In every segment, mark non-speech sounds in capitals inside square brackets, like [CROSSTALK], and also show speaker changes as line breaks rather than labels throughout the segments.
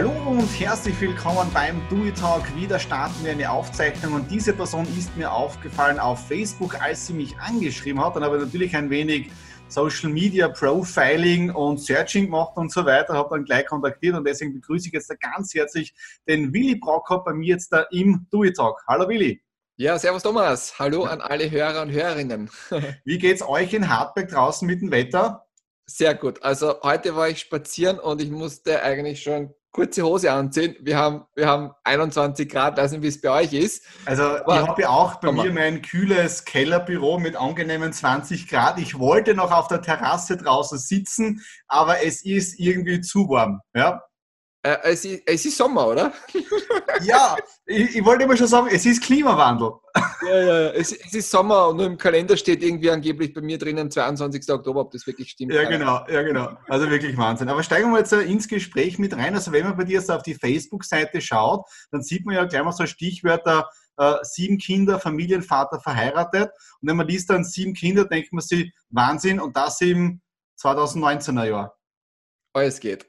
Hallo und herzlich willkommen beim Do Talk. Wieder starten wir eine Aufzeichnung und diese Person ist mir aufgefallen auf Facebook, als sie mich angeschrieben hat. Dann habe ich natürlich ein wenig Social Media Profiling und Searching gemacht und so weiter, habe dann gleich kontaktiert und deswegen begrüße ich jetzt ganz herzlich den Willi Brockhoff bei mir jetzt da im Do Talk. Hallo Willi.
Ja, servus Thomas. Hallo an alle Hörer und Hörerinnen. [LAUGHS]
Wie geht's euch in Hartberg draußen mit dem Wetter?
Sehr gut. Also heute war ich spazieren und ich musste eigentlich schon kurze Hose anziehen. Wir haben, wir haben 21 Grad, weiß nicht, wie es bei euch ist.
Also Aber, ich habe ja auch bei mir mein kühles Kellerbüro mit angenehmen 20 Grad. Ich wollte noch auf der Terrasse draußen sitzen, aber es ist irgendwie zu warm. Ja?
Äh, es, ist, es, ist, Sommer, oder? [LAUGHS]
ja, ich, ich, wollte immer schon sagen, es ist Klimawandel. [LAUGHS]
ja, ja, ja. Es, es, ist Sommer und nur im Kalender steht irgendwie angeblich bei mir drinnen 22. Oktober, ob das wirklich stimmt.
Ja, genau, ja, genau. Also wirklich Wahnsinn. Aber steigen wir jetzt ins Gespräch mit rein. Also wenn man bei dir so auf die Facebook-Seite schaut, dann sieht man ja gleich mal so Stichwörter, äh, sieben Kinder, Familienvater verheiratet. Und wenn man liest dann sieben Kinder, denkt man sich, Wahnsinn, und das im 2019er Jahr.
Alles geht.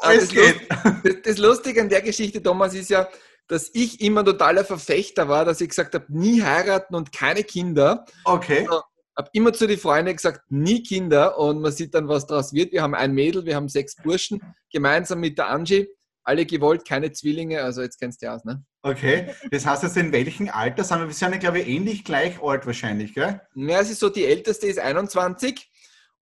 Alles das geht.
Lustige, das Lustige an der Geschichte, Thomas, ist ja, dass ich immer totaler Verfechter war, dass ich gesagt habe, nie heiraten und keine Kinder.
Okay. Also,
habe immer zu den Freunden gesagt, nie Kinder und man sieht dann, was daraus wird. Wir haben ein Mädel, wir haben sechs Burschen, gemeinsam mit der Angie. Alle gewollt, keine Zwillinge, also jetzt kennst du aus, ne?
Okay, das heißt jetzt in welchem Alter sind wir? Wir sind ja, glaube ich, ähnlich gleich alt wahrscheinlich, gell?
Ja, es ist so, die älteste ist 21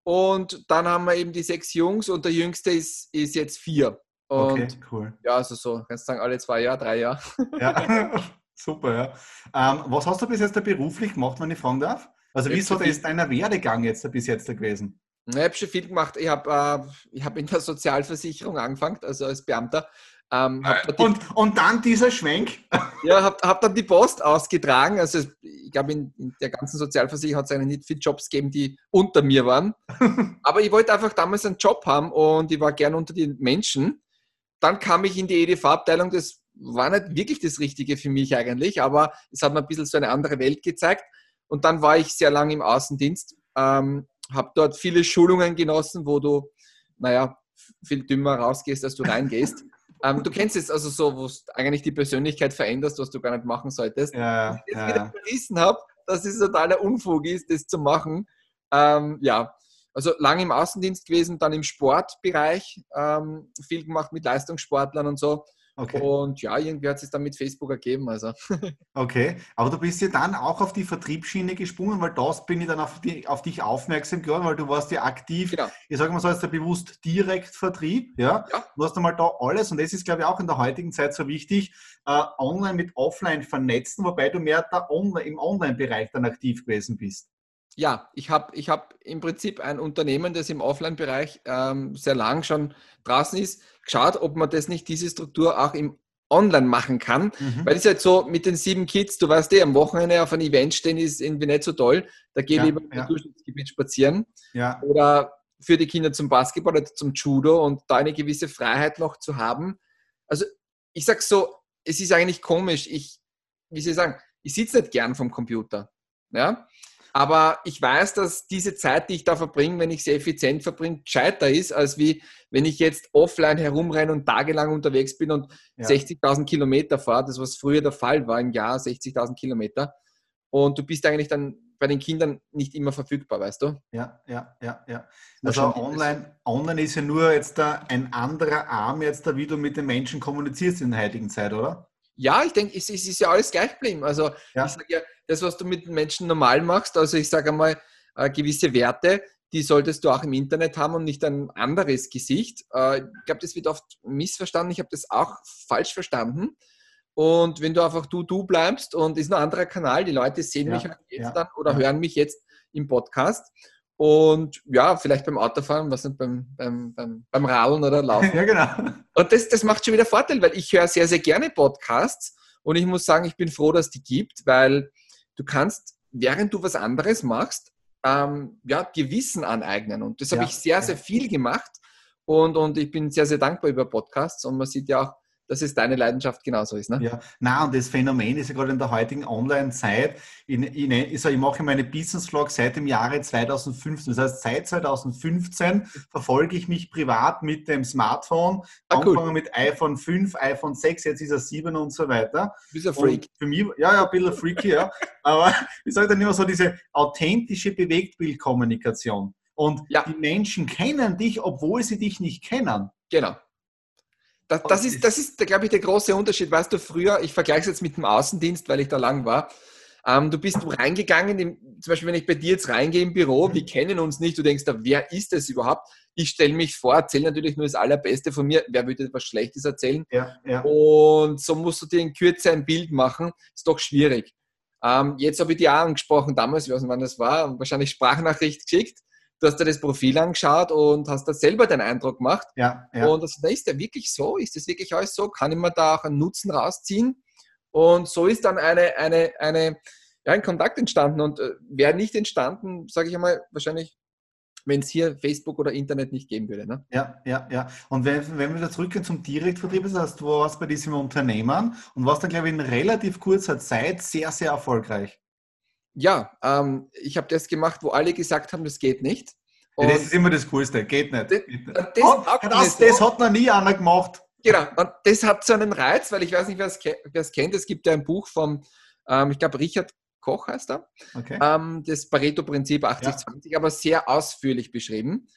und dann haben wir eben die sechs Jungs und der jüngste ist, ist jetzt vier. Und
okay, cool.
Ja, also so, kannst du sagen, alle zwei Jahre, drei Jahre.
Ja, [LAUGHS] [LAUGHS] super, ja. Ähm, was hast du bis jetzt beruflich gemacht, wenn ich fragen darf? Also wie ist dein Werdegang jetzt bis jetzt gewesen?
Ich habe schon viel gemacht. Ich habe äh, hab in der Sozialversicherung angefangen, also als Beamter.
Ähm, und, und dann dieser Schwenk? [LAUGHS]
Ja, habe hab dann die Post ausgetragen. Also ich glaube, in, in, der ganzen Sozialversicherung hat es eigentlich nicht viele Jobs gegeben, die unter mir waren. [LAUGHS] Aber ich wollte einfach damals einen Job haben und ich war gern unter den Menschen. Dann kam ich in die EDV-Abteilung. Das war nicht wirklich das Richtige für mich eigentlich, aber es hat mir ein bisschen so eine andere Welt gezeigt. Und dann war ich sehr lange im Außendienst, ähm, habe dort viele Schulungen genossen, wo du, naja, viel dümmer rausgehst, als du reingehst. [LAUGHS] Ähm, du kennst es also so, wo du eigentlich die Persönlichkeit veränderst, was du gar nicht machen solltest.
Ja,
ich jetzt wieder verrissen habe, dass es totaler Unfug ist, das zu machen. Ähm, ja, also lange im Außendienst gewesen, dann im Sportbereich, ähm, viel gemacht mit Leistungssportlern und so. Okay. Und ja, irgendwie hat es dann mit Facebook ergeben. Also. [LAUGHS]
Okay, aber du bist ja dann auch auf die Vertriebsschiene gesprungen, weil das bin ich dann auf, die, auf dich aufmerksam geworden, weil du warst ja aktiv, genau. ich sage mal so, als der bewusst Direktvertrieb, ja? ja. Du hast einmal da alles und das ist, glaube ich, auch in der heutigen Zeit so wichtig, äh, online mit offline vernetzen, wobei du mehr da online, im Online-Bereich dann aktiv gewesen bist.
Ja, ich habe ich hab im Prinzip ein Unternehmen, das im Offline-Bereich ähm, sehr lang schon draußen ist, geschaut, ob man das nicht, diese Struktur auch im Online machen kann. Mhm. Weil es ist halt so mit den sieben Kids, du weißt eh, am Wochenende auf ein Event stehen ist irgendwie nicht so toll. Da gehe ich ja, lieber im ja. Durchschnittsgebiet spazieren.
Ja.
Oder für die Kinder zum Basketball oder zum Judo und da eine gewisse Freiheit noch zu haben. Also ich sage so, es ist eigentlich komisch. Ich, wie soll ich sagen, ich sitze nicht gern vom Computer. Ja? Aber ich weiß, dass diese Zeit, die ich da verbringe, wenn ich sie effizient verbringe, gescheiter ist, als wie wenn ich jetzt offline herumrenne und tagelang unterwegs bin und ja. 60.000 Kilometer fahre, das was früher der Fall war im Jahr, 60.000 Kilometer. Und du bist eigentlich dann bei den Kindern nicht immer verfügbar, weißt du?
Ja, ja, ja, ja. Also online, online ist ja nur jetzt da ein anderer Arm jetzt da, wie du mit den Menschen kommunizierst in der heutigen Zeit, oder?
Ja, ich denke, es, es, ist ja alles gleich geblieben. Also ja. ich sage ja, das, was du mit Menschen normal machst, also ich sage einmal, äh, gewisse Werte, die solltest du auch im Internet haben und nicht ein anderes Gesicht. Äh, ich glaube, das wird oft missverstanden. Ich habe das auch falsch verstanden. Und wenn du einfach du, du bleibst und ist ein anderer Kanal, die Leute sehen ja, mich halt jetzt ja, dann oder ja. hören mich jetzt im Podcast. Und ja, vielleicht beim Autofahren, was nicht, beim, beim, beim, beim Radeln oder [LAUGHS] Laufen.
ja, genau.
Und das, das macht schon wieder Vorteil, weil ich höre sehr, sehr gerne Podcasts und ich muss sagen, ich bin froh, dass die gibt, weil du kannst, während du was anderes machst, ähm, ja, dir Wissen aneignen. Und das ja, habe ich sehr, sehr viel gemacht. Und, und ich bin sehr, sehr dankbar über Podcasts. Und man sieht ja auch, dass es deine Leidenschaft genauso ist. Ne?
Ja, na und das Phänomen ist ja gerade in der heutigen Online-Zeit, ich, ich, ich, ich mache meine Business-Vlog seit dem Jahre 2015. Das heißt, seit 2015 verfolge ich mich privat mit dem Smartphone, ah, cool. angefangen mit iPhone 5, iPhone 6, jetzt ist er 7 und so weiter.
Bist ein Freak. Und
für mich, ja, ja, ein bisschen freaky, ja. [LAUGHS] Aber ich sage dann immer so, diese authentische Bewegtbildkommunikation. Und ja. die Menschen kennen dich, obwohl sie dich nicht kennen.
Genau. Das, das, ist, das ist, glaube ich, der große Unterschied. Weißt du, früher, ich vergleiche es jetzt mit dem Außendienst, weil ich da lang war. Ähm, du bist reingegangen, im, zum Beispiel, wenn ich bei dir jetzt reingehe im Büro, mhm. wir kennen uns nicht, du denkst, da, wer ist das überhaupt? Ich stelle mich vor, erzähle natürlich nur das Allerbeste von mir. Wer würde etwas Schlechtes erzählen? Ja, ja. Und so musst du dir in Kürze ein Bild machen. Ist doch schwierig. Ähm, jetzt habe ich dir auch angesprochen, damals, ich weiß nicht, wann das war, wahrscheinlich Sprachnachricht geschickt du hast dir das Profil angeschaut und hast da selber den Eindruck gemacht. Ja, ja. Und das, ist der wirklich so? Ist das wirklich alles so? Kann ich mir da auch einen Nutzen rausziehen? Und so ist dann eine, eine, eine, ja, ein Kontakt entstanden. Und äh, wäre nicht entstanden, sage ich einmal, wahrscheinlich, wenn es hier Facebook oder Internet nicht geben würde. Ne?
Ja, ja, ja. Und wenn, wenn wir wieder zurückgehen zum Direktvertrieb, das heißt, du warst bei diesem Unternehmen und warst dann, glaube ich, in relativ kurzer Zeit sehr, sehr erfolgreich
ja, ähm, ich habe das gemacht, wo alle gesagt haben, das geht nicht.
Und das ist immer das Coolste, geht nicht. Das, das, hat, das, das hat noch nie einer gemacht.
Genau, und das hat so einen Reiz, weil ich weiß nicht, wer es kennt. Es gibt ja ein Buch von, ähm, ich glaube, Richard Koch heißt er. Okay. Ähm, das Pareto-Prinzip 80-20, ja. aber sehr ausführlich beschrieben.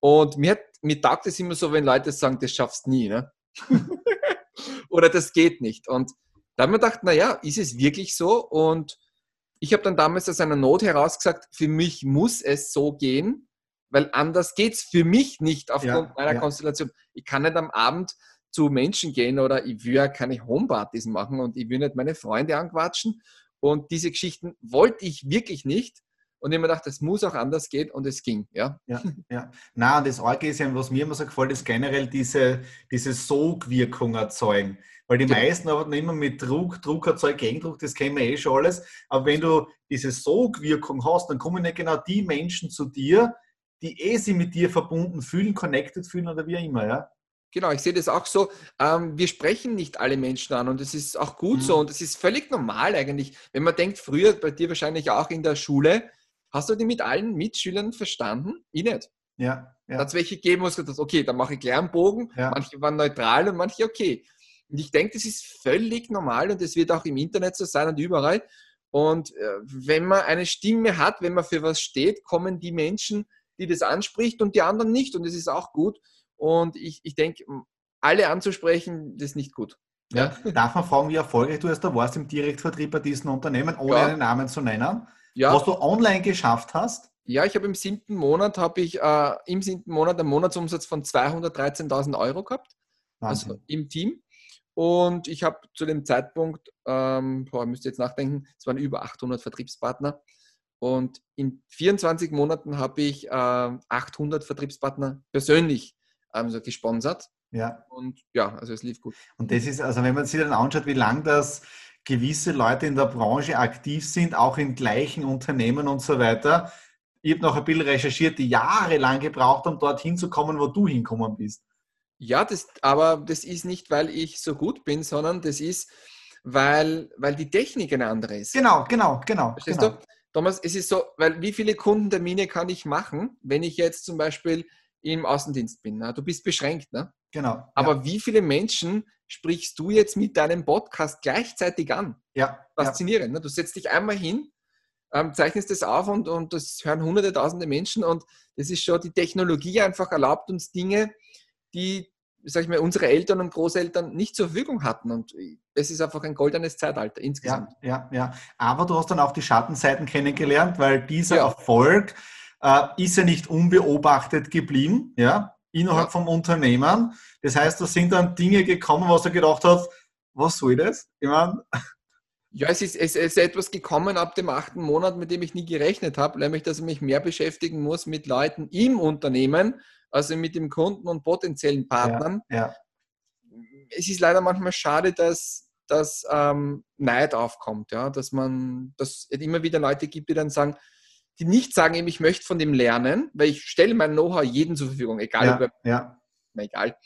Und mir, mir taugt es immer so, wenn Leute sagen, das schaffst nie. Ne? [LAUGHS] Oder das geht nicht. Und da habe ich mir gedacht, naja, ist es wirklich so? Und ich habe dann damals aus einer Not heraus gesagt, für mich muss es so gehen, weil anders geht es für mich nicht aufgrund ja, meiner ja. Konstellation. Ich kann nicht am Abend zu Menschen gehen oder ich will ja keine Homepartys machen und ich will nicht meine Freunde anquatschen. Und diese Geschichten wollte ich wirklich nicht. Und ich mir gedacht, das muss auch anders gehen und es ging. Ja,
ja. ja. Na, das Arge ist ja, was mir immer so gefällt, ist generell diese, diese Sogwirkung erzeugen. Weil die meisten arbeiten immer mit Druck, Druck erzeugt Gegendruck, das kennen wir eh schon alles. Aber wenn du diese Sogwirkung hast, dann kommen ja genau die Menschen zu dir, die eh sich mit dir verbunden fühlen, connected fühlen oder wie auch immer, ja.
Genau, ich sehe das auch so. Ähm, wir sprechen nicht alle Menschen an und das ist auch gut mhm. so und das ist völlig normal eigentlich. Wenn man denkt, früher bei dir wahrscheinlich auch in der Schule, hast du die mit allen Mitschülern verstanden? Ich nicht. Ja. ja. Hat es welche gegeben, wo du gesagt okay, dann mache ich gleich einen Bogen. Ja. Manche waren neutral und manche okay. Und ich denke, das ist völlig normal und das wird auch im Internet so sein und überall. Und äh, wenn man eine Stimme hat, wenn man für was steht, kommen die Menschen, die das anspricht und die anderen nicht. Und das ist auch gut. Und ich, ich denke, alle anzusprechen, das ist nicht gut.
Ja. Darf man fragen, wie erfolgreich du da warst im Direktvertrieb bei diesen Unternehmen, ohne ja. einen Namen zu nennen? Ja. Was du online geschafft hast?
Ja, ich habe im siebten Monat habe ich äh, im siebten Monat einen Monatsumsatz von 213.000 Euro gehabt. Also Wahnsinn. Also im Team. Und ich habe zu dem Zeitpunkt, ähm, boah, müsst jetzt nachdenken, es waren über 800 Vertriebspartner. Und in 24 Monaten habe ich äh, 800 Vertriebspartner persönlich ähm, so gesponsert. Ja. Und ja, also es lief gut.
Und das ist, also wenn man sich dann anschaut, wie lange das gewisse Leute in der Branche aktiv sind, auch in gleichen Unternehmen und so weiter. Ich habe noch ein bisschen recherchiert, die jahrelang gebraucht, um dorthin zu kommen, wo du hinkommen bist.
Ja, das, aber das ist nicht, weil ich so gut bin, sondern das ist, weil, weil die Technik eine andere ist.
Genau, genau, genau. Verstehst genau.
du? Thomas, es ist so, weil wie viele Kundentermine kann ich machen, wenn ich jetzt zum Beispiel im Außendienst bin? Ne? Du bist beschränkt, ne? Genau. Aber ja. wie viele Menschen sprichst du jetzt mit deinem Podcast gleichzeitig an? Ja. Faszinierend. Ja. Ne? Du setzt dich einmal hin, ähm, zeichnest das auf und, und das hören hunderte, tausende Menschen und das ist schon, die Technologie einfach erlaubt uns Dinge, die, sag ich mal, unsere Eltern und Großeltern nicht zur Verfügung hatten. Und das ist einfach ein goldenes Zeitalter insgesamt.
Ja, ja, ja. Aber du hast dann auch die Schattenseiten kennengelernt, weil dieser ja. Erfolg äh, ist ja nicht unbeobachtet geblieben, ja, innerhalb ja. vom Unternehmen. Das heißt, da sind dann Dinge gekommen, was er gedacht hat, was soll das? Ich meine,
ja, es ist, es ist etwas gekommen ab dem achten Monat, mit dem ich nie gerechnet habe, nämlich dass ich mich mehr beschäftigen muss mit Leuten im Unternehmen, also mit dem Kunden und potenziellen Partnern. Ja, ja. Es ist leider manchmal schade, dass, dass ähm, Neid aufkommt, ja, dass man, dass es immer wieder Leute gibt, die dann sagen, die nicht sagen, ich möchte von dem lernen, weil ich stelle mein Know-how jeden zur Verfügung, egal ja, ob ja. egal.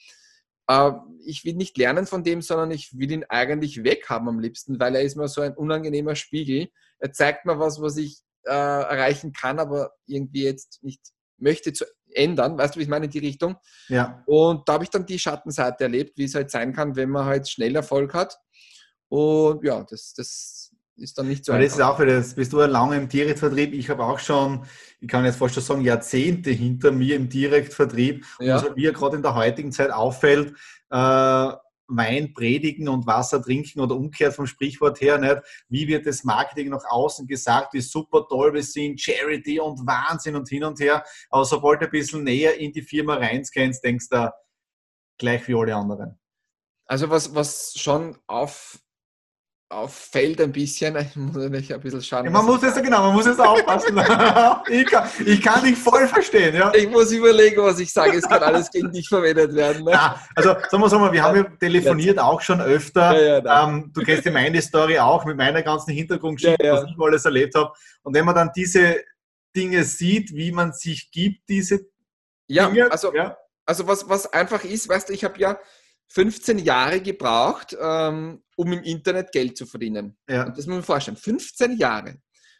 äh, ich will nicht lernen von dem, sondern ich will ihn eigentlich weghaben am liebsten, weil er ist mir so ein unangenehmer Spiegel. Er zeigt mir was, was ich äh, erreichen kann, aber irgendwie jetzt nicht möchte zu ändern. Weißt du, wie ich meine, in die Richtung?
Ja.
Und da habe ich dann die Schattenseite erlebt, wie es halt sein kann, wenn man halt schnell Erfolg hat. Und ja, das, das ist dann nicht so
Aber das ist auch wieder, das bist du ja lange im Direktvertrieb. Ich habe auch schon, ich kann jetzt fast schon sagen, Jahrzehnte hinter mir im Direktvertrieb. Ja. Und was mir gerade in der heutigen Zeit auffällt, äh, Wein predigen und Wasser trinken oder umgekehrt vom Sprichwort her nicht. Wie wird das Marketing nach außen gesagt, wie super toll wir sind, Charity und Wahnsinn und hin und her. Aber sobald du ein bisschen näher in die Firma reinscannst, denkst du gleich wie alle anderen.
Also was, was schon auf, auffällt ein bisschen. [LAUGHS] Ich muss nicht ein bisschen schauen.
Ja, man muss jetzt, genau, man muss jetzt aufpassen. [LAUGHS] ich, kann, ich kann dich voll verstehen. Ja.
Ich muss überlegen, was ich sage. Es kann alles gegen dich verwendet werden. Ne?
Ja, also sagen wir, sagen wir, wir haben ja telefoniert auch schon öfter. Ja, ähm, du kennst ja meine Story auch mit meiner ganzen Hintergrundgeschichte, was ich alles erlebt habe. Und wenn man dann diese Dinge sieht, wie man sich gibt, diese
ja, Dinge. Also, also was, was einfach ist, weißt du, ich habe ja 15 Jahre gebraucht, ähm, um im Internet Geld zu verdienen. Ja. Das muss man vorstellen. 15 Jahre.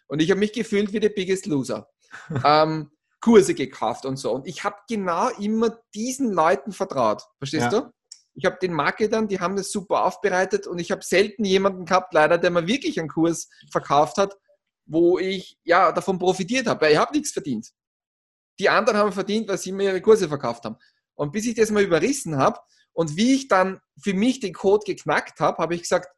Und ich habe mich gefühlt wie der Biggest Loser. [LAUGHS] ähm, Kurse gekauft und so. Und ich habe genau immer diesen Leuten vertraut. Verstehst ja. du? Ich habe den Marketern, die haben das super aufbereitet und ich habe selten jemanden gehabt, leider, der mir wirklich einen Kurs verkauft hat, wo ich ja davon profitiert habe, weil ich habe nichts verdient. Die anderen haben verdient, weil sie mir ihre Kurse verkauft haben. Und bis ich das mal überrissen habe, und wie ich dann für mich den Code geknackt habe, habe ich gesagt,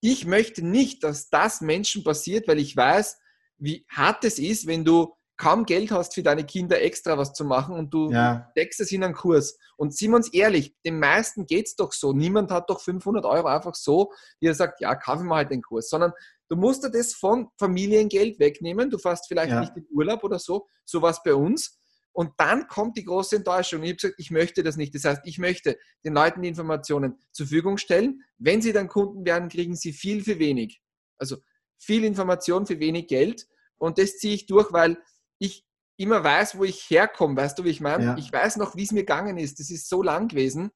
ich möchte nicht, dass das Menschen passiert, weil ich weiß, wie hart es ist, wenn du kaum Geld hast für deine Kinder extra was zu machen und du ja. deckst es in einen Kurs. Und sind wir uns ehrlich, den meisten geht es doch so. Niemand hat doch 500 Euro einfach so, wie er sagt, ja, kaufe mir halt den Kurs, sondern du musst dir das von Familiengeld wegnehmen. Du fährst vielleicht ja. nicht in Urlaub oder so, sowas bei uns. Und dann kommt die große Enttäuschung. Ich habe gesagt, ich möchte das nicht. Das heißt, ich möchte den Leuten die Informationen zur Verfügung stellen. Wenn sie dann Kunden werden, kriegen sie viel für wenig. Also viel Information für wenig Geld. Und das ziehe ich durch, weil ich immer weiß, wo ich herkomme. Weißt du, wie ich meine? Ja. Ich weiß noch, wie es mir gegangen ist. Das ist so lang gewesen,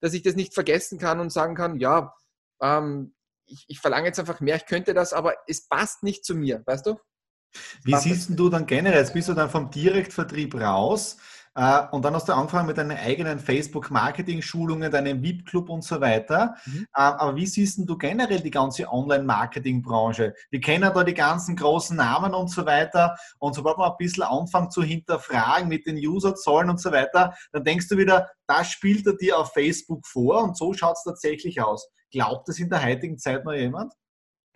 dass ich das nicht vergessen kann und sagen kann, ja, ähm, ich, ich verlange jetzt einfach mehr, ich könnte das, aber es passt nicht zu mir, weißt du?
Wie siehst du dann generell? Jetzt bist du dann vom Direktvertrieb raus äh, und dann hast du angefangen mit deinen eigenen Facebook-Marketing-Schulungen, deinem VIP-Club und so weiter. Mhm. Äh, aber wie siehst du generell die ganze Online-Marketing-Branche? Wir kennen da die ganzen großen Namen und so weiter. Und sobald man ein bisschen anfängt zu hinterfragen mit den Userzahlen und so weiter, dann denkst du wieder, das spielt er dir auf Facebook vor und so schaut es tatsächlich aus. Glaubt das in der heutigen Zeit noch jemand?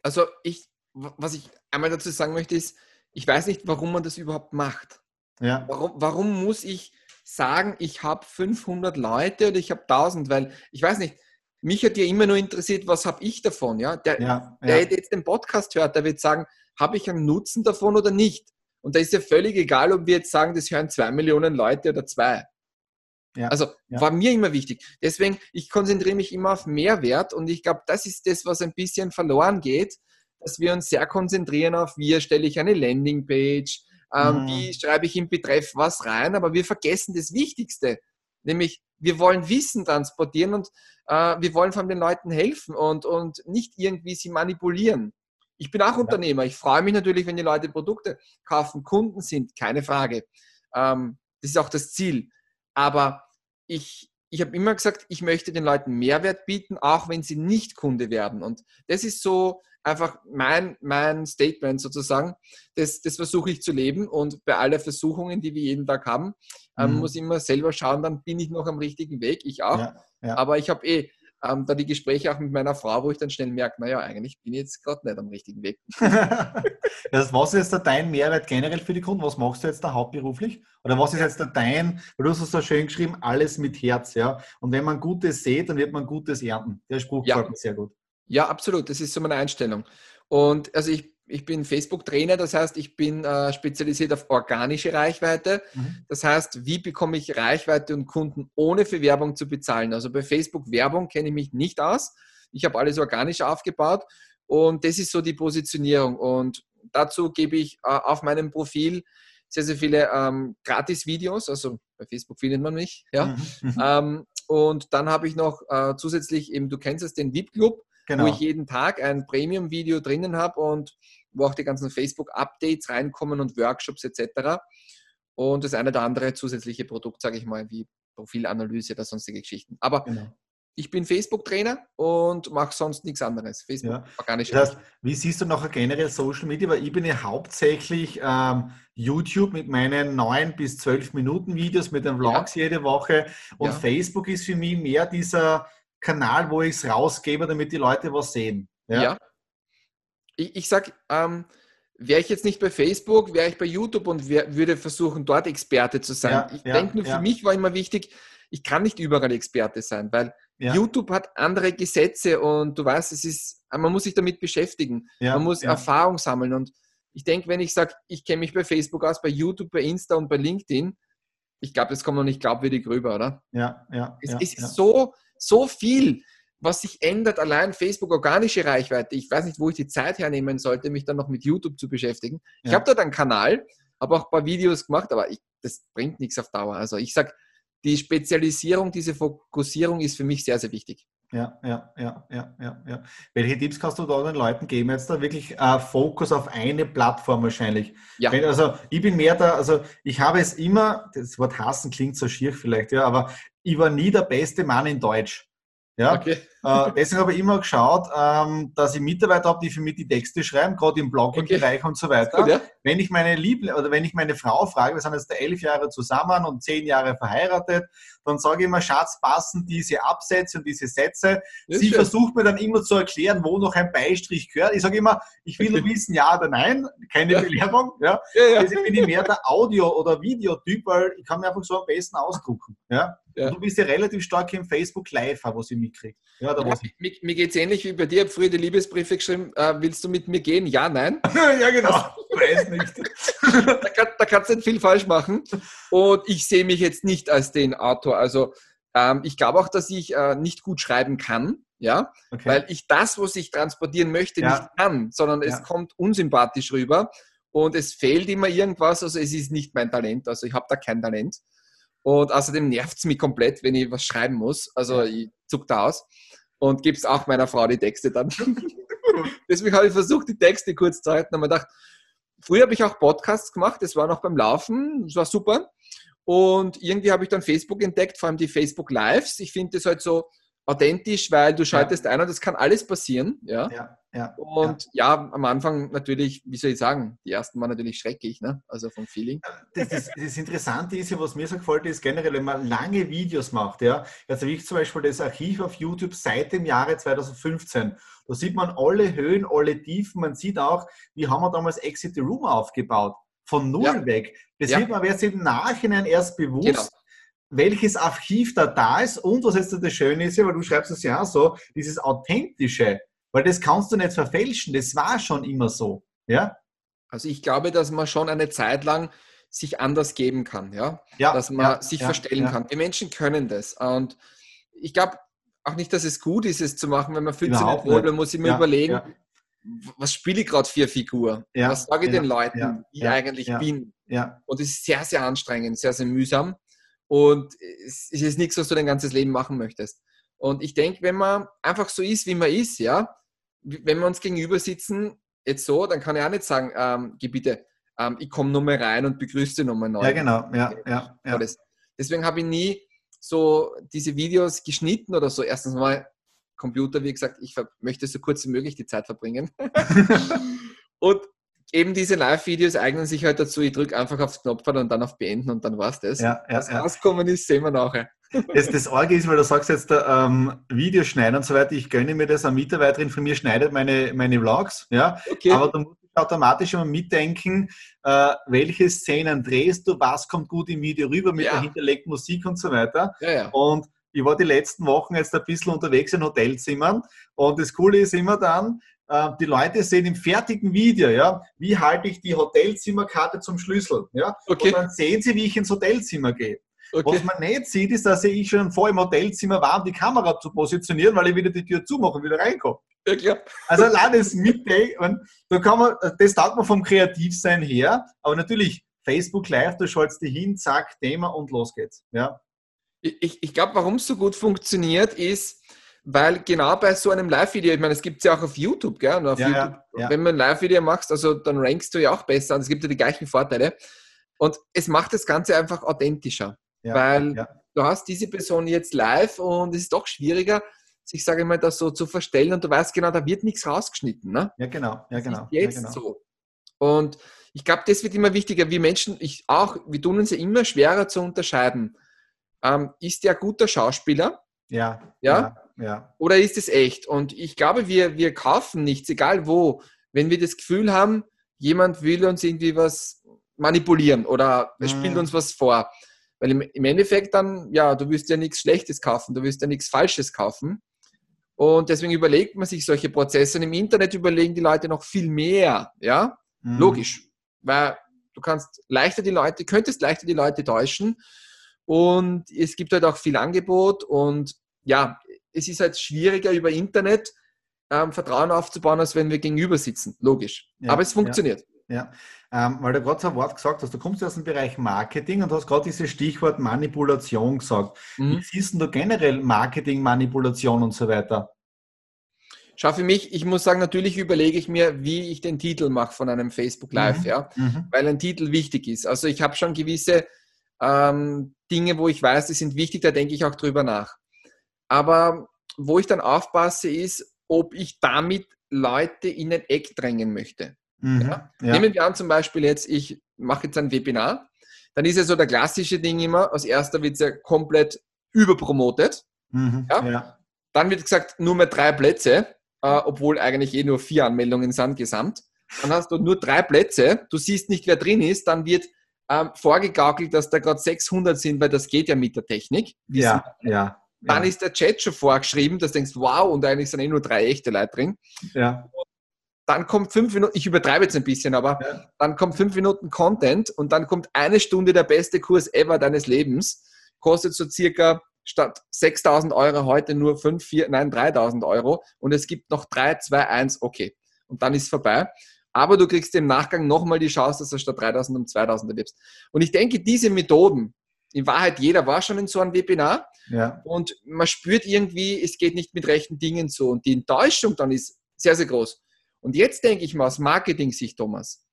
Also ich, was ich einmal dazu sagen möchte, ist, ich weiß nicht, warum man das überhaupt macht. Ja. Warum, warum muss ich sagen, ich habe 500 Leute oder ich habe 1000? Weil ich weiß nicht, mich hat ja immer nur interessiert, was habe ich davon? Ja? Der, ja, ja. der jetzt den Podcast hört, der wird sagen, habe ich einen Nutzen davon oder nicht? Und da ist ja völlig egal, ob wir jetzt sagen, das hören zwei Millionen Leute oder zwei. Ja, also ja. war mir immer wichtig. Deswegen, ich konzentriere mich immer auf Mehrwert und ich glaube, das ist das, was ein bisschen verloren geht, dass wir uns sehr konzentrieren auf, wie erstelle ich eine Landingpage, ähm, mhm. wie schreibe ich im Betreff was rein, aber wir vergessen das Wichtigste, nämlich wir wollen Wissen transportieren und äh, wir wollen von den Leuten helfen und, und nicht irgendwie sie manipulieren. Ich bin auch ja. Unternehmer. Ich freue mich natürlich, wenn die Leute Produkte kaufen, Kunden sind, keine Frage. Ähm, das ist auch das Ziel. Aber ich, ich habe immer gesagt, ich möchte den Leuten Mehrwert bieten, auch wenn sie nicht Kunde werden. Und das ist so einfach mein, mein Statement sozusagen. Das, das versuche ich zu leben und bei aller Versuchungen, die wir jeden Tag haben, ähm, mhm. muss ich immer selber schauen, dann bin ich noch am richtigen Weg, ich auch. Ja, ja. Aber ich habe eh ähm, da die Gespräche auch mit meiner Frau, wo ich dann schnell merke, naja, eigentlich bin ich jetzt gerade nicht am richtigen Weg. [LAUGHS]
das, was ist jetzt da dein Mehrwert generell für die Kunden? Was machst du jetzt da hauptberuflich? Oder was ist jetzt da dein, weil du hast es so schön geschrieben, alles mit Herz, ja? Und wenn man Gutes sieht, dann wird man Gutes ernten. Der Spruch ja. gefällt mir sehr gut.
Ja, absolut. Das ist so meine Einstellung. Und also ich, ich bin Facebook-Trainer, das heißt, ich bin äh, spezialisiert auf organische Reichweite. Mhm. Das heißt, wie bekomme ich Reichweite und Kunden ohne für Werbung zu bezahlen? Also bei Facebook Werbung kenne ich mich nicht aus. Ich habe alles organisch aufgebaut und das ist so die Positionierung. Und dazu gebe ich äh, auf meinem Profil sehr, sehr viele ähm, Gratis-Videos. Also bei Facebook findet man mich. Ja. Mhm. mhm. Ähm, Und dann habe ich noch äh, zusätzlich eben, du kennst es, den VIP Club, genau. wo ich jeden Tag ein Premium-Video drinnen habe und wo auch die ganzen Facebook-Updates reinkommen und Workshops etc. Und das eine oder andere zusätzliche Produkt, sage ich mal, wie Profilanalyse oder sonstige Geschichten. Aber genau. ich bin Facebook-Trainer und mache sonst nichts anderes.
Facebook ja. organisch. Das heißt, wie siehst du nachher generell Social Media? Weil ich bin ja hauptsächlich ähm, YouTube mit meinen neun bis zwölf Minuten Videos, mit den Vlogs ja. jede Woche. Und ja. Facebook ist für mich mehr dieser Kanal, wo ich es rausgebe, damit die Leute was sehen.
Ja. Ich, ich sage, ähm, wäre ich jetzt nicht bei Facebook, wäre ich bei YouTube und wär, würde versuchen, dort Experte zu sein. Ja, ich ja, denke nur, ja. für mich war immer wichtig, ich kann nicht überall Experte sein, weil YouTube hat andere Gesetze und du weißt, es ist, man muss sich damit beschäftigen. man muss Erfahrung sammeln. Und ich denke, wenn ich sage, ich kenne mich bei Facebook aus, bei YouTube, bei Insta und bei LinkedIn, ich glaube, das kommt noch nicht glaubwürdig rüber, oder?
Ja, ja.
Es ist so, so viel was sich ändert, allein Facebook organische Reichweite. Ich weiß nicht, wo ich die Zeit hernehmen sollte, mich dann noch mit YouTube zu beschäftigen. Ja. Ich habe dort einen Kanal, habe auch ein paar Videos gemacht, aber ich, das bringt nichts auf Dauer. Also ich sage, die Spezialisierung, diese Fokussierung ist für mich sehr, sehr wichtig.
Ja, ja, ja, ja, ja, ja. Welche Tipps kannst du da den Leuten geben? Jetzt da wirklich äh, Fokus auf eine Plattform wahrscheinlich. Ja. Wenn, also ich bin mehr da, also ich habe es immer, das Wort hassen klingt so schier vielleicht, ja, aber ich war nie der beste Mann in Deutsch. Ja? Okay. Äh, deswegen habe ich immer geschaut, ähm, dass ich Mitarbeiter habe, die für mich die Texte schreiben, gerade im Blogging-Bereich okay. und so weiter. Gut, ja? Wenn ich meine Liebling oder wenn ich meine Frau frage, wir sind jetzt elf Jahre zusammen und zehn Jahre verheiratet, dann sage ich immer, Schatz, passen diese Absätze und diese Sätze. Ja, Sie versucht mir dann immer zu erklären, wo noch ein Beistrich gehört. Ich sage immer, ich will nur wissen, ja oder nein, keine ja. Belehrung. Ja? Ja, Deswegen bin ich mehr der Audio- oder Videotyp, weil ich kann mir einfach so am besten ausdrucken. Ja? Ja. Du bist ja relativ stark im Facebook Live, was ich mitkriege.
Ja, ja, mir, mir geht es ähnlich wie bei dir. Ich habe früher die Liebesbriefe geschrieben. Äh, willst du mit mir gehen? Ja, nein. [LAUGHS]
ja, genau. Ich weiß nicht. [LAUGHS]
da, kann, da kannst du nicht viel falsch machen. Und ich sehe mich jetzt nicht als den Autor. Also ähm, ich glaube auch, dass ich äh, nicht gut schreiben kann. Ja, okay. weil ich das, was ich transportieren möchte, ja. nicht kann, sondern es kommt unsympathisch rüber und es fehlt immer irgendwas. Also es ist nicht mein Talent. Also ich habe da kein Talent. Und außerdem nervt es mich komplett, wenn ich was schreiben muss. Also ich zuck da aus und gebe es auch meiner Frau die Texte dann. [LAUGHS] Deswegen habe ich versucht, die Texte kurz zu halten. Und mir gedacht, früher habe ich auch Podcasts gemacht, das war noch beim Laufen, das war super. Und irgendwie habe ich dann Facebook entdeckt, vor allem die Facebook Lives. Ich finde das halt so authentisch, weil du schaltest ja. ein und das kann alles passieren. Ja. ja. Ja, und ja. am Anfang natürlich, wie soll ich sagen, die ersten waren natürlich schrecklich, ne? also vom Feeling.
Das, das, das Interessante ist ja, was mir so gefällt, ist generell, wenn man lange Videos macht, ja, also wie ich zum Beispiel das Archiv auf YouTube seit dem Jahre 2015, da sieht man alle Höhen, alle Tiefen, man sieht auch, wie haben wir damals Exit the Room aufgebaut, von Null weg. Das wird man erst im Nachhinein erst bewusst. Genau welches Archiv da da ist und was jetzt das Schöne ist, ja, weil du schreibst es ja auch so, dieses Authentische. Weil das kannst du nicht verfälschen, das war schon immer so. Ja?
Also ich glaube, dass man schon eine Zeit lang sich anders geben kann, ja, ja dass man ja, sich ja, verstellen kann. Die Menschen können das und ich glaube auch nicht, dass es gut ist, es zu machen, wenn man fühlt sich nicht wohl, man muss immer überlegen, was spiele ich gerade für eine Figur? was sage ich den Leuten, wie ich eigentlich bin? Und es ist sehr, sehr anstrengend, sehr, sehr mühsam und es ist nichts, was du dein ganzes Leben machen möchtest. Und ich denke, wenn man einfach so ist, wie man ist, ja, wenn wir uns gegenüber sitzen, jetzt so, dann kann ich auch nicht sagen, ähm, geh bitte, ähm, ich komme nochmal rein und begrüße dich nochmal neu.
Ja, genau, ja, ja. ja.
Deswegen habe ich nie so diese Videos geschnitten oder so. Erstens mal Computer, wie gesagt, ich möchte so kurz wie möglich die Zeit verbringen. [LAUGHS] und eben diese Live-Videos eignen sich halt dazu, ich drücke einfach aufs Knopf und dann auf Beenden und dann war es das. Ja, ja, Was ja. rauskommen ist, sehen wir nachher.
Das, das Orge ist, weil du sagst jetzt ähm, Videoschneiden und so weiter, ich gönne mir das, eine Mitarbeiterin von mir schneidet meine, meine Vlogs, ja, okay. aber du musst automatisch immer mitdenken, äh, welche Szenen drehst du, was kommt gut im Video rüber mit ja. der hinterlegten Musik und so weiter. Ja, ja. Und ich war die letzten Wochen jetzt ein bisschen unterwegs in Hotelzimmern und das Coole ist immer dann, die Leute sehen im fertigen Video, ja, wie halte ich die Hotelzimmerkarte zum Schlüssel, ja, okay. und dann sehen sie, wie ich ins Hotelzimmer gehe. Okay. Was man nicht sieht, ist, dass ich schon vor im Hotelzimmer war, um die Kamera zu positionieren, weil ich wieder die Tür zumache und wieder reinkomme. Ja, klar. Also allein das und da kann man, das taugt man vom Kreativsein her, aber natürlich Facebook Live, du schaltest dich hin, zack, Thema und los geht's. Ja.
Ich, ich glaube, warum es so gut funktioniert, ist, weil genau bei so einem Live-Video, ich meine, es gibt es ja auch auf YouTube, gell? Auf
Ja,
YouTube,
ja,
wenn man ein Live-Video machst, also dann rankst du ja auch besser und es gibt ja die gleichen Vorteile. Und es macht das Ganze einfach authentischer, weil du hast diese Person jetzt live und es ist doch schwieriger, sich, sage ich mal, das so zu verstellen und du weißt genau, da wird nichts rausgeschnitten. Ne?
Ja, genau. Ja, genau.
jetzt
genau.
so. Und ich glaube, das wird immer wichtiger. Wir Menschen, ich auch, wir tun uns ja immer schwerer zu unterscheiden. Ähm, ist der ein guter Schauspieler
Ja,
Ja?
ja, ja.
oder ist es echt? Und ich glaube, wir, wir kaufen nichts, egal wo, wenn wir das Gefühl haben, jemand will uns irgendwie was manipulieren oder er
Mhm.
spielt uns was vor. Weil im, im Endeffekt dann, ja, du wirst ja nichts Schlechtes kaufen, du wirst ja nichts Falsches kaufen. Und deswegen überlegt man sich solche Prozesse. Und im Internet überlegen die Leute noch viel mehr, ja.
Mhm.
Logisch. Weil du kannst leichter die Leute, könntest leichter die Leute täuschen. Und es gibt halt auch viel Angebot und ja, es ist halt schwieriger über Internet ähm, Vertrauen aufzubauen, als wenn wir gegenüber sitzen. Logisch.
Ja,
Aber es funktioniert.
Ja, ähm, weil du gerade so ein Wort gesagt hast, du kommst ja aus dem Bereich Marketing und hast gerade dieses Stichwort Manipulation gesagt.
Mhm.
Wie siehst denn du generell Marketing, Manipulation und so weiter?
Schau für mich, ich muss sagen, natürlich überlege ich mir, wie ich den Titel mache von einem Facebook Live,
Mhm.
ja,
Mhm.
weil ein Titel wichtig ist. Also ich habe schon gewisse ähm, Dinge, wo ich weiß, die sind wichtig, da denke ich auch drüber nach. Aber wo ich dann aufpasse, ist, ob ich damit Leute in ein Eck drängen möchte.
Mhm.
Ja.
Ja.
Nehmen wir an, zum Beispiel jetzt, ich mache jetzt ein Webinar, dann ist ja so der klassische Ding immer, als erster wird es ja komplett überpromotet.
Mhm.
Ja. Dann wird gesagt, nur mehr drei Plätze, äh, obwohl eigentlich eh nur vier Anmeldungen sind gesamt. Dann hast du nur drei Plätze, du siehst nicht, wer drin ist, dann wird ähm, vorgegaukelt, dass da gerade 600 sind, weil das geht ja mit der Technik.
Ja, ja.
Dann
ja.
ist der Chat schon vorgeschrieben, dass du denkst, wow, und eigentlich sind eh nur drei echte Leute drin.
ja.
Dann kommt fünf Minuten, ich übertreibe jetzt ein bisschen, aber
Ja.
dann kommt fünf Minuten Content und dann kommt eine Stunde der beste Kurs ever deines Lebens. Kostet so circa statt 6000 Euro heute nur 5, 4, nein, 3000 Euro und es gibt noch 3, 2, 1, okay. Und dann ist es vorbei. Aber du kriegst im Nachgang nochmal die Chance, dass du statt 3000 um 2000 erlebst. Und ich denke, diese Methoden, in Wahrheit, jeder war schon in so einem Webinar,
ja.
und man spürt irgendwie, es geht nicht mit rechten Dingen so. Und die Enttäuschung dann ist sehr, sehr groß. Und jetzt denke ich mal aus Marketing-Sicht, Thomas,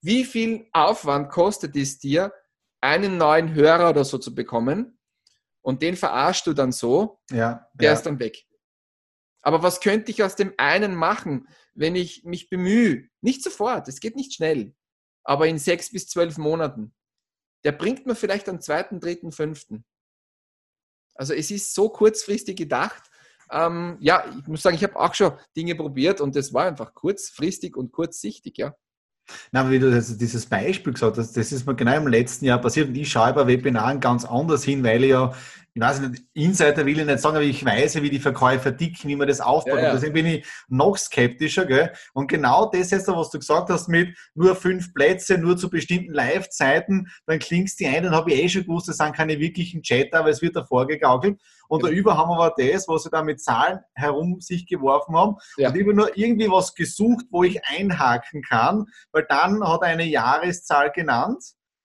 wie viel Aufwand kostet es dir, einen neuen Hörer oder so zu bekommen? Und den verarschst du dann so,
ja.
der
ja.
ist dann weg. Aber was könnte ich aus dem einen machen, wenn ich mich bemühe? Nicht sofort, es geht nicht schnell, aber in sechs bis zwölf Monaten. Der bringt mir vielleicht am zweiten, dritten, fünften. Also es ist so kurzfristig gedacht. Ähm, ja, ich muss sagen, ich habe auch schon Dinge probiert und das war einfach kurzfristig und kurzsichtig, ja.
Na, wie du das, dieses Beispiel gesagt hast, das ist mir genau im letzten Jahr passiert und ich schaue bei Webinaren ganz anders hin, weil ich ja, ich weiß nicht, Insider will ich nicht sagen, aber ich weiß ja, wie die Verkäufer dicken, wie man das aufbaut.
Ja, ja.
Deswegen bin ich noch skeptischer, gell? Und genau das jetzt, was du gesagt hast mit nur fünf Plätze, nur zu bestimmten Live-Zeiten, dann klingst die ein, dann habe ich eh schon gewusst, das sind keine wirklichen Chatter, aber es wird davor gegaukelt. Und
Genau.
darüber haben wir aber das, was sie da mit Zahlen herum sich geworfen haben.
Ja.
Und ich habe nur irgendwie was gesucht, wo ich einhaken kann, weil dann hat er eine Jahreszahl genannt.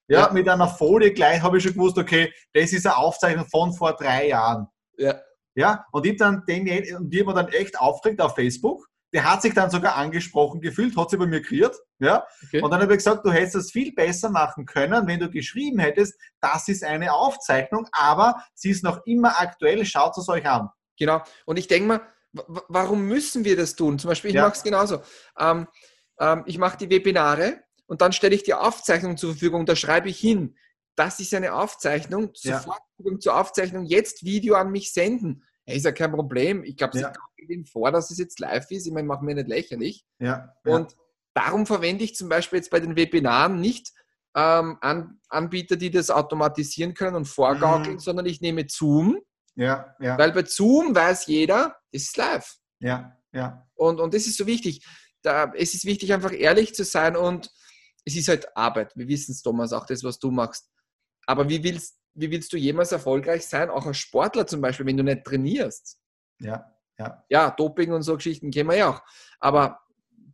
Ja,
Ja.
mit einer Folie gleich habe ich schon gewusst, okay, das ist eine Aufzeichnung von vor drei Jahren.
Ja,
Ja, und ich dann den, und die wir dann echt aufgeregt auf Facebook. Der hat sich dann sogar angesprochen gefühlt, hat sich bei mir kreiert. Ja,
okay.
und dann habe ich gesagt, du hättest das viel besser machen können, wenn du geschrieben hättest, das ist eine Aufzeichnung, aber sie ist noch immer aktuell, schaut es euch an.
Genau. Und ich denke mal, wa- warum müssen wir das tun? Zum Beispiel, ich
Ja.
mache es genauso. Ähm, ähm, ich mache die Webinare und dann stelle ich die Aufzeichnung zur Verfügung. Da schreibe ich hin, das ist eine Aufzeichnung,
Ja.
sofort Zugang zur Aufzeichnung, jetzt Video an mich senden. Ja, ist ja kein Problem. Ich glaube, sie
Ja.
ihm vor, dass es jetzt live ist. Ich meine, mach mir nicht lächerlich.
Ja, ja.
Und darum verwende ich zum Beispiel jetzt bei den Webinaren nicht ähm, An Anbieter, die das automatisieren können und vorgaukeln,
Mhm.
sondern ich nehme Zoom,
ja, ja,
weil bei Zoom weiß jeder, es ist live.
ja, ja.
Und, und das ist so wichtig. Da, es ist wichtig, einfach ehrlich zu sein und es ist halt Arbeit. Wir wissen es, Thomas, auch das, was du machst. Aber wie willst, wie willst du jemals erfolgreich sein, auch als Sportler zum Beispiel, wenn du nicht trainierst?
Ja, ja.
Ja, Doping und so Geschichten kennen wir ja auch. Aber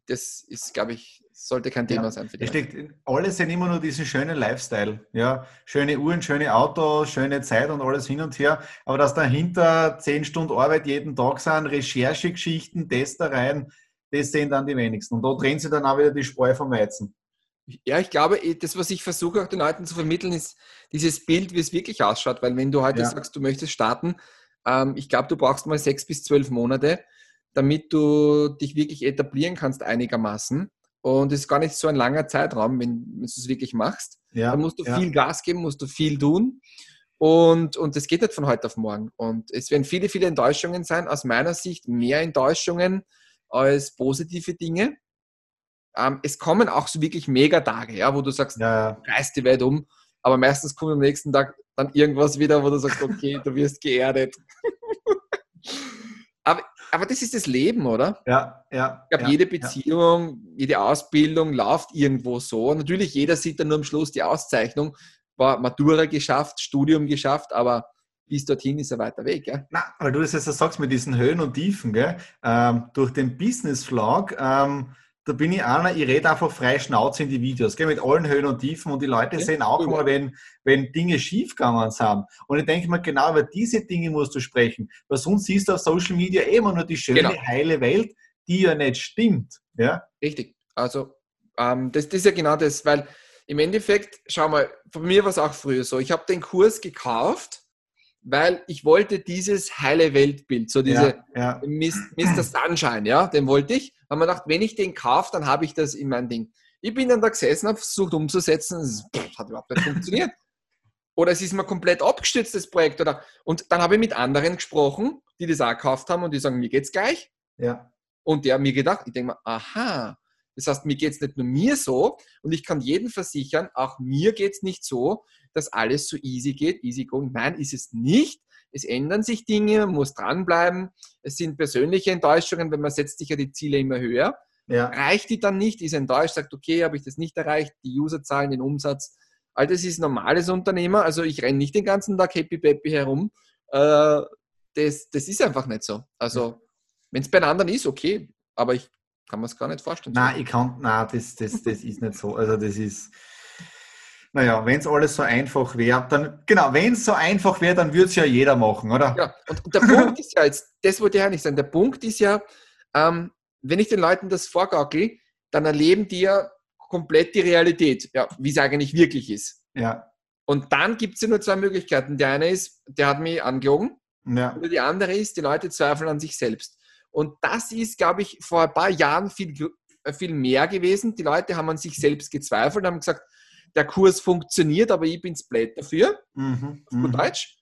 das ist, glaube ich, sollte kein Thema
ja.
sein für
dich. Steckt, alle sehen immer nur diesen schönen Lifestyle. Ja, schöne Uhren, schöne Autos, schöne Zeit und alles hin und her. Aber dass dahinter zehn Stunden Arbeit jeden Tag sind, Recherchegeschichten, Testereien, das sehen dann die wenigsten. Und da drehen sie dann auch wieder die Spreu vom Weizen.
Ja, ich glaube, das, was ich versuche auch den Leuten zu vermitteln, ist dieses Bild, wie es wirklich ausschaut. Weil wenn du heute ja. sagst, du möchtest starten, ähm, ich glaube, du brauchst mal sechs bis zwölf Monate, damit du dich wirklich etablieren kannst einigermaßen. Und es ist gar nicht so ein langer Zeitraum, wenn, wenn du es wirklich machst. Ja, Dann musst du ja. viel Gas geben, musst du viel tun. Und, und das geht nicht von heute auf morgen. Und es werden viele, viele Enttäuschungen sein. Aus meiner Sicht mehr Enttäuschungen als positive Dinge. Ähm, es kommen auch so wirklich Megatage, ja, wo du sagst, ja. du reißt die Welt um. Aber meistens kommt am nächsten Tag dann irgendwas wieder, wo du sagst, [LAUGHS] okay, du wirst geerdet. [LAUGHS] aber, aber das ist das Leben, oder?
Ja, ja.
Ich glaube,
ja,
jede Beziehung, ja. jede Ausbildung läuft irgendwo so. Natürlich, jeder sieht dann nur am Schluss die Auszeichnung, war Matura geschafft, Studium geschafft, aber bis dorthin ist er weiter weg. Gell?
Na, weil du das jetzt sagst mit diesen Höhen und Tiefen? Ähm, durch den Business Vlog ähm, da bin ich einer, ich rede einfach frei Schnauze in die Videos, gell, mit allen Höhen und Tiefen und die Leute ja, sehen auch immer, wenn, wenn Dinge schiefgegangen sind. Und ich denke mir, genau über diese Dinge musst du sprechen, weil sonst siehst du auf Social Media eh immer nur die schöne, genau. heile Welt, die ja nicht stimmt. Ja?
Richtig. Also, ähm, das, das ist ja genau das, weil im Endeffekt, schau mal, von mir war es auch früher so, ich habe den Kurs gekauft, weil ich wollte dieses heile Weltbild, so diese ja, ja. Mr. Sunshine, ja, den wollte ich. Haben wir gedacht, wenn ich den kaufe, dann habe ich das in meinem Ding. Ich bin dann da gesessen, habe versucht umzusetzen, es hat überhaupt nicht funktioniert. Oder es ist mir komplett abgestürzt, das Projekt. Oder, und dann habe ich mit anderen gesprochen, die das auch gekauft haben und die sagen, mir geht's gleich.
Ja.
Und der hat mir gedacht, ich denke mir, aha, das heißt, mir geht es nicht nur mir so und ich kann jeden versichern, auch mir geht es nicht so, dass alles so easy geht, easy going. Nein, ist es nicht. Es ändern sich Dinge, man muss dranbleiben. Es sind persönliche Enttäuschungen, wenn man setzt sich ja die Ziele immer höher. Ja. Reicht die dann nicht, ist enttäuscht, sagt, okay, habe ich das nicht erreicht, die Userzahlen, den Umsatz. All das ist normales Unternehmer. Also ich renne nicht den ganzen Tag happy peppy herum. Äh, das, das ist einfach nicht so. Also, wenn es bei anderen ist, okay, aber ich kann mir es gar nicht vorstellen.
Nein, ich kann, nein, das, das, das ist nicht so. Also das ist, naja, wenn es alles so einfach wäre, dann, genau, wenn es so einfach wäre, dann würde es ja jeder machen, oder?
Ja, und, der Punkt ist ja jetzt, das wollte ich ja nicht sagen, der Punkt ist ja, ähm, wenn ich den Leuten das vorgaukel, dann erleben die ja komplett die Realität, ja, wie es eigentlich wirklich ist.
Ja.
Und dann gibt es ja nur zwei Möglichkeiten. Der eine ist, der hat mich angelogen.
Ja.
Oder die andere ist, die Leute zweifeln an sich selbst. Und das ist, glaube ich, vor ein paar Jahren viel, viel mehr gewesen. Die Leute haben an sich selbst gezweifelt, haben gesagt, der Kurs funktioniert, aber ich bin blöd dafür. Mhm, auf gut mhm. Deutsch.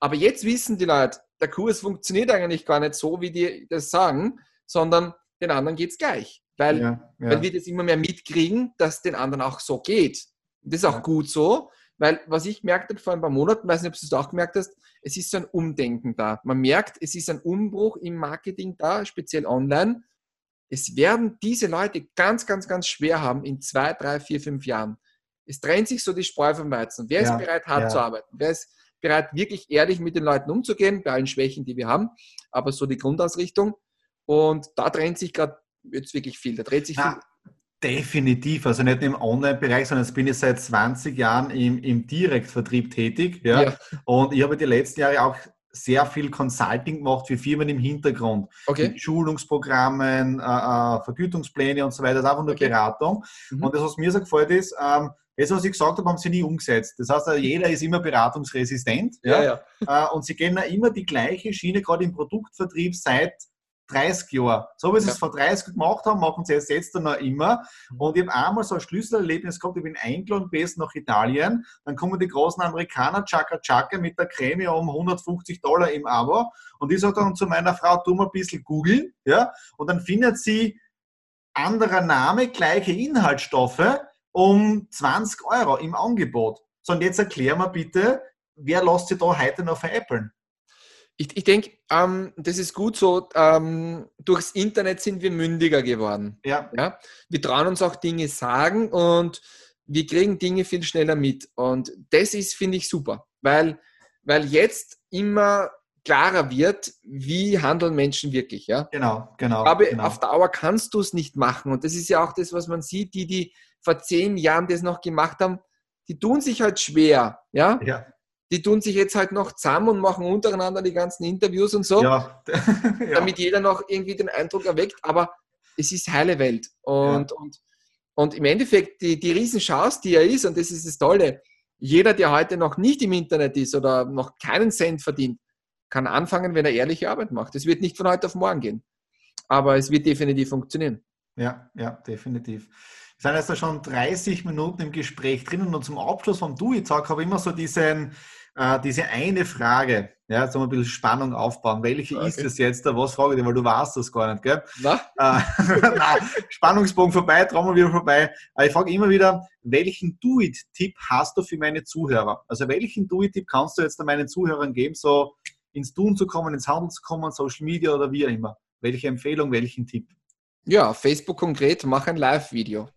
Aber jetzt wissen die Leute, der Kurs funktioniert eigentlich gar nicht so, wie die das sagen, sondern den anderen geht es gleich. Weil, ja, ja. weil wir das immer mehr mitkriegen, dass den anderen auch so geht. Und das ist auch ja. gut so, weil was ich gemerkt habe vor ein paar Monaten, weiß nicht, ob du es auch gemerkt hast, es ist so ein Umdenken da. Man merkt, es ist ein Umbruch im Marketing da, speziell online. Es werden diese Leute ganz, ganz, ganz schwer haben in zwei, drei, vier, fünf Jahren. Es trennt sich so die Spreu vom Weizen. Wer ja, ist bereit, hart ja. zu arbeiten? Wer ist bereit, wirklich ehrlich mit den Leuten umzugehen, bei allen Schwächen, die wir haben, aber so die Grundausrichtung. Und da trennt sich gerade jetzt wirklich viel. Da dreht sich
Na, viel. Definitiv, also nicht im Online-Bereich, sondern jetzt bin ich seit 20 Jahren im, im Direktvertrieb tätig. Ja? ja. Und ich habe die letzten Jahre auch sehr viel Consulting gemacht für Firmen im Hintergrund.
Okay.
Mit Schulungsprogrammen, äh, äh, Vergütungspläne und so weiter. Das ist einfach nur okay. Beratung. Mhm. Und das, was mir so gefällt, ist, ähm, das, was ich gesagt habe, haben sie nie umgesetzt. Das heißt, jeder ist immer beratungsresistent. Ja, ja. ja. Äh, und sie gehen immer die gleiche Schiene, gerade im Produktvertrieb, seit 30 Jahre. So wie sie ja. es vor 30 gemacht haben, machen sie es jetzt dann noch immer. Und ich habe einmal so ein Schlüsselerlebnis gehabt, ich bin eingeladen gewesen nach Italien, dann kommen die großen Amerikaner, Chaka Chaka, mit der Creme um 150 Dollar im Abo. Und ich sage dann zu meiner Frau, tu mal ein bisschen googeln, ja, und dann findet sie anderer Name, gleiche Inhaltsstoffe um 20 Euro im Angebot. So, und jetzt erklär mir bitte, wer lässt sich da heute noch veräppeln?
Ich, ich denke, ähm, das ist gut so. Ähm, durchs Internet sind wir mündiger geworden.
Ja.
ja. Wir trauen uns auch Dinge sagen und wir kriegen Dinge viel schneller mit. Und das ist, finde ich, super, weil, weil jetzt immer klarer wird, wie handeln Menschen wirklich. Ja?
Genau, genau.
Aber
genau.
auf Dauer kannst du es nicht machen. Und das ist ja auch das, was man sieht, die, die vor zehn Jahren das noch gemacht haben, die tun sich halt schwer. Ja?
ja.
Die tun sich jetzt halt noch zusammen und machen untereinander die ganzen Interviews und so,
Ja. [LAUGHS] ja.
damit jeder noch irgendwie den Eindruck erweckt. Aber es ist heile Welt. Und, und, und im Endeffekt, die, die Riesenchance, die er ist, und das ist das Tolle, jeder, der heute noch nicht im Internet ist oder noch keinen Cent verdient, kann anfangen, wenn er ehrliche Arbeit macht. Es wird nicht von heute auf morgen gehen, aber es wird definitiv funktionieren.
Ja, ja, definitiv. Wir sind jetzt schon 30 Minuten im Gespräch drin und zum Abschluss vom Do-It-Talk habe ich immer so diesen, äh, diese eine Frage, ja, jetzt ein bisschen Spannung aufbauen. Welche
Okay.
ist es jetzt? Was frage ich dir, weil du weißt das gar nicht, gell?
Na?
Äh, [LAUGHS] Nein, Spannungsbogen vorbei, Trauma wieder vorbei. Aber ich frage immer wieder, welchen Do-It-Tipp hast du für meine Zuhörer? Also welchen Do-It-Tipp kannst du jetzt meinen Zuhörern geben, so ins Tun zu kommen, ins Handeln zu kommen, Social Media oder wie auch immer? Welche Empfehlung, welchen Tipp?
Ja, Facebook konkret, mach ein Live-Video.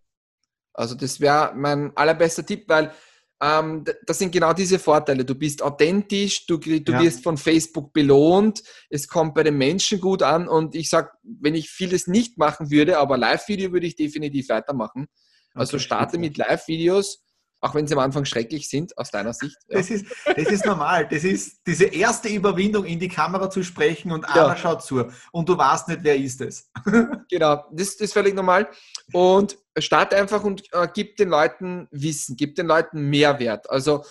Also das wäre mein allerbester Tipp, weil ähm, das sind genau diese Vorteile. Du bist authentisch, du, du
Ja.
wirst von Facebook belohnt, es kommt bei den Menschen gut an und ich sag, wenn ich vieles nicht machen würde, aber Live-Video würde ich definitiv weitermachen. Also
Okay,
starte mit Live-Videos, auch wenn sie am Anfang schrecklich sind, aus deiner Sicht. Ja.
Das ist, das ist normal. Das ist diese erste Überwindung, in die Kamera zu sprechen und
Ja.
einer schaut zu. Und du weißt nicht, wer ist es. [LAUGHS]
Genau, das, das ist völlig normal. Und start einfach und äh, gib den Leuten Wissen, gib den Leuten Mehrwert. Also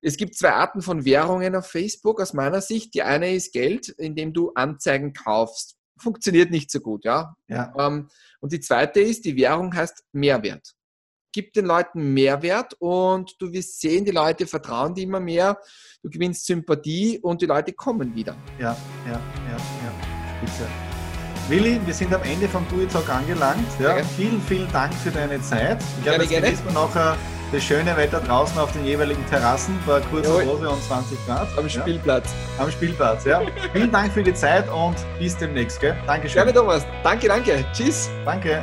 es gibt zwei Arten von Währungen auf Facebook aus meiner Sicht. Die eine ist Geld, indem du Anzeigen kaufst. Funktioniert nicht so gut, ja.
Ja,
Ähm, und die zweite ist, die Währung heißt Mehrwert. Gib den Leuten Mehrwert und du wirst sehen, die Leute vertrauen dir immer mehr, du gewinnst Sympathie und die Leute kommen wieder.
ja, ja, ja, ja. Spitze. Willi, wir sind am Ende vom Do It Talk angelangt. Ja, vielen, vielen Dank für deine Zeit. Ich glaube, jetzt
gerne.
genießen wir nachher das schöne Wetter draußen auf den jeweiligen Terrassen bei kurzer. Hose und 20 Grad.
Am
ja,
Spielplatz.
am Spielplatz. Ja. [LAUGHS] vielen Dank für die Zeit und bis demnächst. Gell? Dankeschön.
Gerne, Thomas. Danke, danke. Tschüss.
Danke.